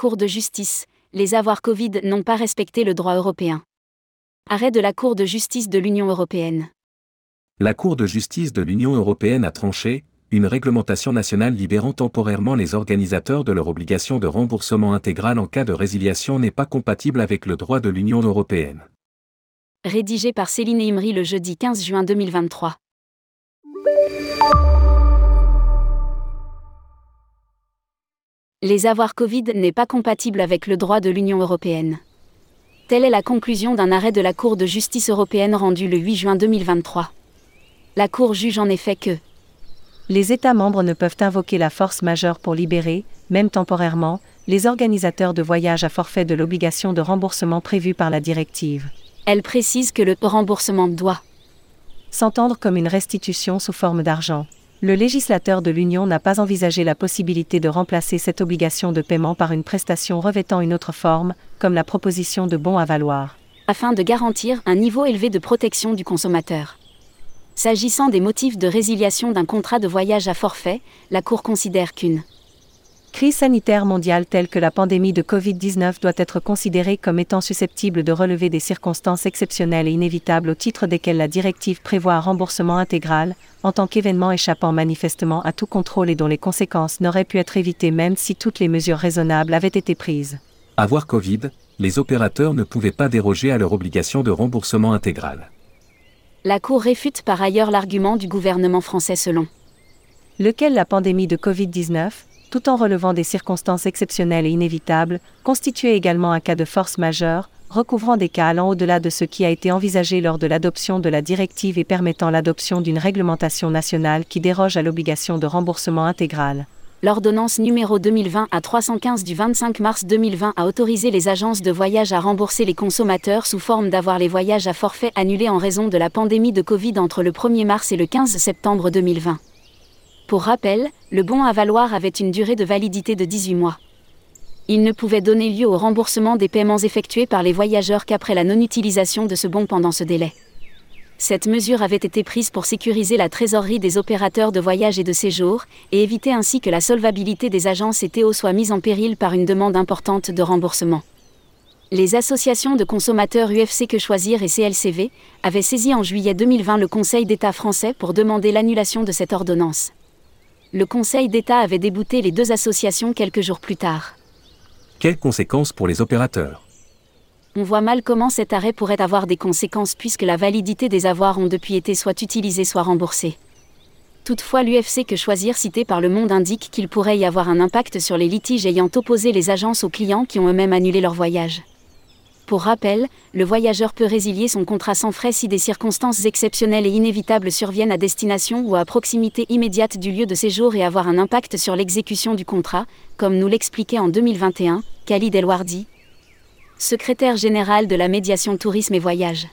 Cour de justice, les avoirs Covid n'ont pas respecté le droit européen. Arrêt de la Cour de justice de l'Union européenne. La Cour de justice de l'Union européenne a tranché, une réglementation nationale libérant temporairement les organisateurs de leur obligation de remboursement intégral en cas de résiliation n'est pas compatible avec le droit de l'Union européenne. Rédigé par Céline Imri le jeudi 15 juin 2023. Les avoirs Covid n'est pas compatible avec le droit de l'Union européenne. Telle est la conclusion d'un arrêt de la Cour de justice européenne rendu le 8 juin 2023. La Cour juge en effet que les États membres ne peuvent invoquer la force majeure pour libérer, même temporairement, les organisateurs de voyages à forfait de l'obligation de remboursement prévue par la directive. Elle précise que le remboursement doit s'entendre comme une restitution sous forme d'argent le législateur de l'Union n'a pas envisagé la possibilité de remplacer cette obligation de paiement par une prestation revêtant une autre forme, comme la proposition de bons à valoir. Afin de garantir un niveau élevé de protection du consommateur. S'agissant des motifs de résiliation d'un contrat de voyage à forfait, la Cour considère qu'une crise sanitaire mondiale telle que la pandémie de Covid-19 doit être considérée comme étant susceptible de relever des circonstances exceptionnelles et inévitables au titre desquelles la directive prévoit un remboursement intégral, en tant qu'événement échappant manifestement à tout contrôle et dont les conséquences n'auraient pu être évitées même si toutes les mesures raisonnables avaient été prises. À voir Covid, les opérateurs ne pouvaient pas déroger à leur obligation de remboursement intégral. La Cour réfute par ailleurs l'argument du gouvernement français selon lequel la pandémie de Covid-19, tout en relevant des circonstances exceptionnelles et inévitables, constituait également un cas de force majeure, recouvrant des cas allant au-delà de ce qui a été envisagé lors de l'adoption de la directive et permettant l'adoption d'une réglementation nationale qui déroge à l'obligation de remboursement intégral. L'ordonnance numéro 2020 à 315 du 25 mars 2020 a autorisé les agences de voyage à rembourser les consommateurs sous forme d'avoir les voyages à forfait annulés en raison de la pandémie de Covid entre le 1er mars et le 15 septembre 2020. Pour rappel, le bon à valoir avait une durée de validité de 18 mois. Il ne pouvait donner lieu au remboursement des paiements effectués par les voyageurs qu'après la non-utilisation de ce bon pendant ce délai. Cette mesure avait été prise pour sécuriser la trésorerie des opérateurs de voyage et de séjour, et éviter ainsi que la solvabilité des agences et TO soit mise en péril par une demande importante de remboursement. Les associations de consommateurs UFC Que Choisir et CLCV avaient saisi en juillet 2020 le Conseil d'État français pour demander l'annulation de cette ordonnance le Conseil d'État avait débouté les deux associations quelques jours plus tard. Quelles conséquences pour les opérateurs? On voit mal comment cet arrêt pourrait avoir des conséquences puisque la validité des avoirs ont depuis été soit utilisée soit remboursée. Toutefois, l'UFC que choisir cité par le monde indique qu'il pourrait y avoir un impact sur les litiges ayant opposé les agences aux clients qui ont eux-mêmes annulé leur voyage. Pour rappel, le voyageur peut résilier son contrat sans frais si des circonstances exceptionnelles et inévitables surviennent à destination ou à proximité immédiate du lieu de séjour et avoir un impact sur l'exécution du contrat, comme nous l'expliquait en 2021 Khalid Elwardi, secrétaire général de la médiation tourisme et voyage.